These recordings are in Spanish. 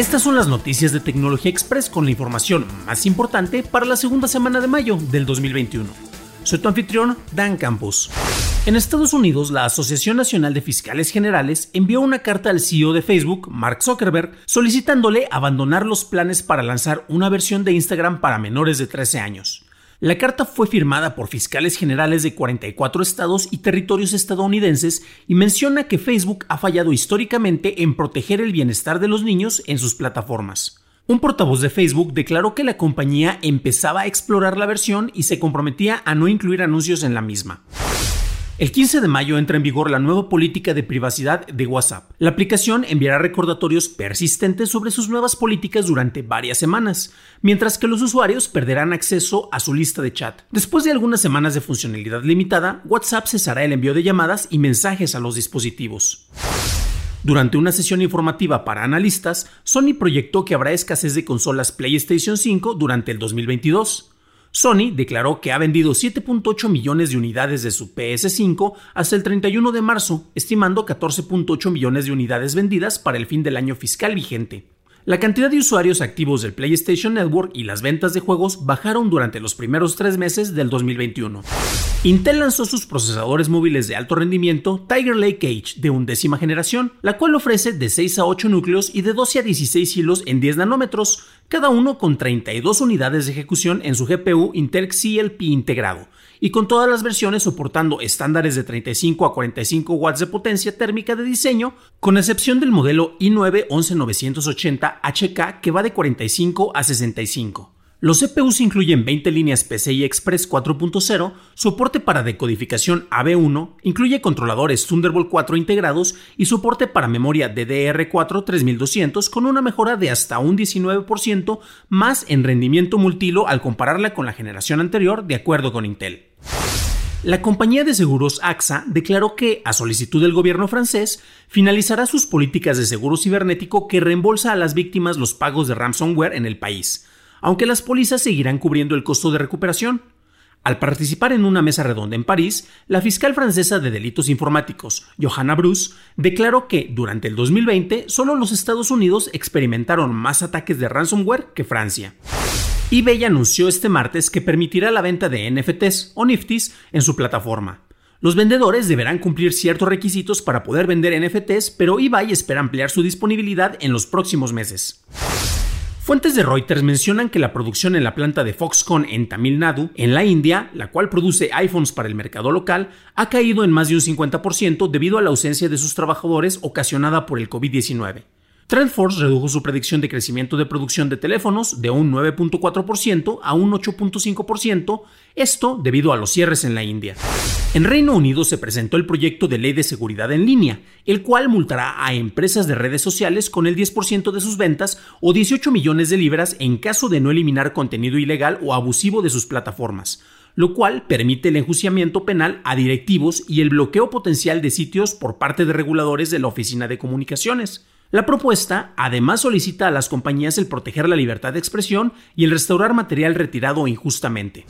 Estas son las noticias de Tecnología Express con la información más importante para la segunda semana de mayo del 2021. Soy tu anfitrión, Dan Campos. En Estados Unidos, la Asociación Nacional de Fiscales Generales envió una carta al CEO de Facebook, Mark Zuckerberg, solicitándole abandonar los planes para lanzar una versión de Instagram para menores de 13 años. La carta fue firmada por fiscales generales de 44 estados y territorios estadounidenses y menciona que Facebook ha fallado históricamente en proteger el bienestar de los niños en sus plataformas. Un portavoz de Facebook declaró que la compañía empezaba a explorar la versión y se comprometía a no incluir anuncios en la misma. El 15 de mayo entra en vigor la nueva política de privacidad de WhatsApp. La aplicación enviará recordatorios persistentes sobre sus nuevas políticas durante varias semanas, mientras que los usuarios perderán acceso a su lista de chat. Después de algunas semanas de funcionalidad limitada, WhatsApp cesará el envío de llamadas y mensajes a los dispositivos. Durante una sesión informativa para analistas, Sony proyectó que habrá escasez de consolas PlayStation 5 durante el 2022. Sony declaró que ha vendido 7.8 millones de unidades de su PS5 hasta el 31 de marzo, estimando 14.8 millones de unidades vendidas para el fin del año fiscal vigente. La cantidad de usuarios activos del PlayStation Network y las ventas de juegos bajaron durante los primeros tres meses del 2021. Intel lanzó sus procesadores móviles de alto rendimiento Tiger Lake Edge de undécima generación, la cual ofrece de 6 a 8 núcleos y de 12 a 16 hilos en 10 nanómetros, cada uno con 32 unidades de ejecución en su GPU Intel CLP integrado, y con todas las versiones soportando estándares de 35 a 45 watts de potencia térmica de diseño, con excepción del modelo i9 11980 HK que va de 45 a 65. Los CPUs incluyen 20 líneas PCI Express 4.0, soporte para decodificación AB1, incluye controladores Thunderbolt 4 integrados y soporte para memoria DDR4 3200 con una mejora de hasta un 19% más en rendimiento multilo al compararla con la generación anterior, de acuerdo con Intel. La compañía de seguros AXA declaró que, a solicitud del gobierno francés, finalizará sus políticas de seguro cibernético que reembolsa a las víctimas los pagos de ransomware en el país aunque las pólizas seguirán cubriendo el costo de recuperación. Al participar en una mesa redonda en París, la fiscal francesa de delitos informáticos, Johanna Bruce, declaró que durante el 2020 solo los Estados Unidos experimentaron más ataques de ransomware que Francia. eBay anunció este martes que permitirá la venta de NFTs o NFTs en su plataforma. Los vendedores deberán cumplir ciertos requisitos para poder vender NFTs, pero eBay espera ampliar su disponibilidad en los próximos meses. Fuentes de Reuters mencionan que la producción en la planta de Foxconn en Tamil Nadu, en la India, la cual produce iPhones para el mercado local, ha caído en más de un 50% debido a la ausencia de sus trabajadores ocasionada por el COVID-19. TrendForce redujo su predicción de crecimiento de producción de teléfonos de un 9.4% a un 8.5%, esto debido a los cierres en la India. En Reino Unido se presentó el proyecto de ley de seguridad en línea, el cual multará a empresas de redes sociales con el 10% de sus ventas o 18 millones de libras en caso de no eliminar contenido ilegal o abusivo de sus plataformas lo cual permite el enjuiciamiento penal a directivos y el bloqueo potencial de sitios por parte de reguladores de la Oficina de Comunicaciones. La propuesta además solicita a las compañías el proteger la libertad de expresión y el restaurar material retirado injustamente.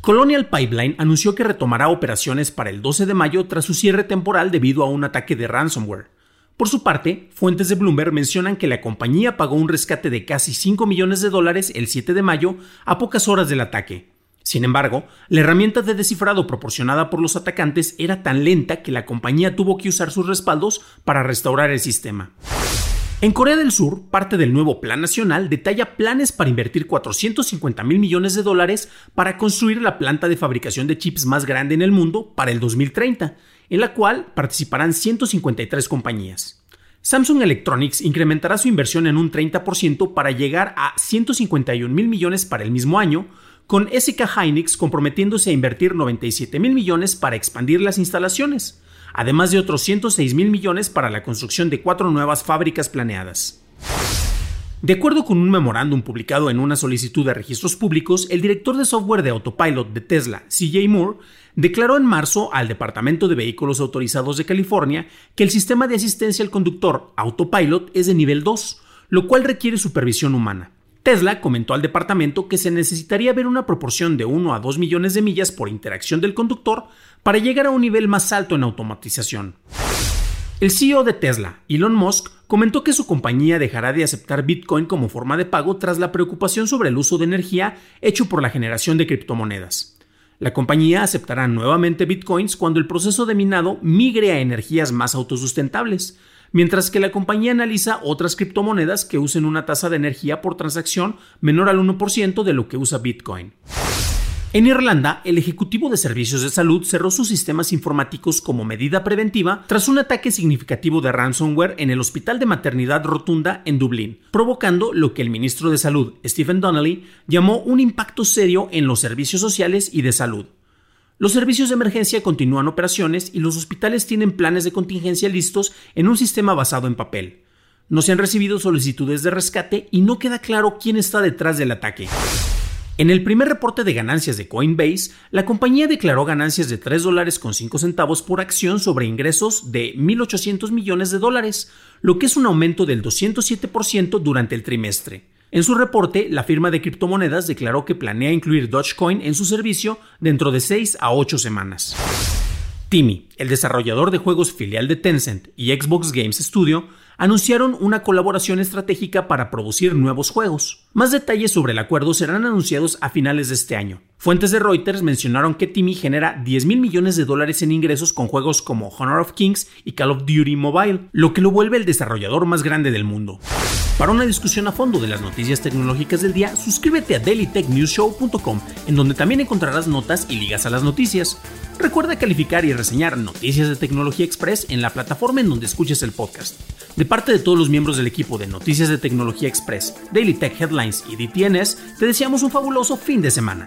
Colonial Pipeline anunció que retomará operaciones para el 12 de mayo tras su cierre temporal debido a un ataque de ransomware. Por su parte, fuentes de Bloomberg mencionan que la compañía pagó un rescate de casi 5 millones de dólares el 7 de mayo a pocas horas del ataque, sin embargo, la herramienta de descifrado proporcionada por los atacantes era tan lenta que la compañía tuvo que usar sus respaldos para restaurar el sistema. En Corea del Sur, parte del nuevo Plan Nacional detalla planes para invertir 450 mil millones de dólares para construir la planta de fabricación de chips más grande en el mundo para el 2030, en la cual participarán 153 compañías. Samsung Electronics incrementará su inversión en un 30% para llegar a 151 mil millones para el mismo año, con SK Hynix comprometiéndose a invertir 97 mil millones para expandir las instalaciones además de otros 106 mil millones para la construcción de cuatro nuevas fábricas planeadas. De acuerdo con un memorándum publicado en una solicitud de registros públicos, el director de software de autopilot de Tesla, CJ Moore, declaró en marzo al Departamento de Vehículos Autorizados de California que el sistema de asistencia al conductor autopilot es de nivel 2, lo cual requiere supervisión humana. Tesla comentó al departamento que se necesitaría ver una proporción de 1 a 2 millones de millas por interacción del conductor para llegar a un nivel más alto en automatización. El CEO de Tesla, Elon Musk, comentó que su compañía dejará de aceptar Bitcoin como forma de pago tras la preocupación sobre el uso de energía hecho por la generación de criptomonedas. La compañía aceptará nuevamente Bitcoins cuando el proceso de minado migre a energías más autosustentables, mientras que la compañía analiza otras criptomonedas que usen una tasa de energía por transacción menor al 1% de lo que usa Bitcoin. En Irlanda, el Ejecutivo de Servicios de Salud cerró sus sistemas informáticos como medida preventiva tras un ataque significativo de ransomware en el Hospital de Maternidad Rotunda en Dublín, provocando lo que el ministro de Salud, Stephen Donnelly, llamó un impacto serio en los servicios sociales y de salud. Los servicios de emergencia continúan operaciones y los hospitales tienen planes de contingencia listos en un sistema basado en papel. No se han recibido solicitudes de rescate y no queda claro quién está detrás del ataque. En el primer reporte de ganancias de Coinbase, la compañía declaró ganancias de 3 dólares con 5 centavos por acción sobre ingresos de 1.800 millones de dólares, lo que es un aumento del 207% durante el trimestre. En su reporte, la firma de criptomonedas declaró que planea incluir Dogecoin en su servicio dentro de 6 a 8 semanas. Timi, el desarrollador de juegos filial de Tencent y Xbox Games Studio, anunciaron una colaboración estratégica para producir nuevos juegos. Más detalles sobre el acuerdo serán anunciados a finales de este año. Fuentes de Reuters mencionaron que Timi genera 10 mil millones de dólares en ingresos con juegos como Honor of Kings y Call of Duty Mobile, lo que lo vuelve el desarrollador más grande del mundo. Para una discusión a fondo de las noticias tecnológicas del día, suscríbete a dailytechnewsshow.com, en donde también encontrarás notas y ligas a las noticias. Recuerda calificar y reseñar Noticias de Tecnología Express en la plataforma en donde escuches el podcast. De parte de todos los miembros del equipo de Noticias de Tecnología Express, Daily Tech Headlines y DTNS, te deseamos un fabuloso fin de semana.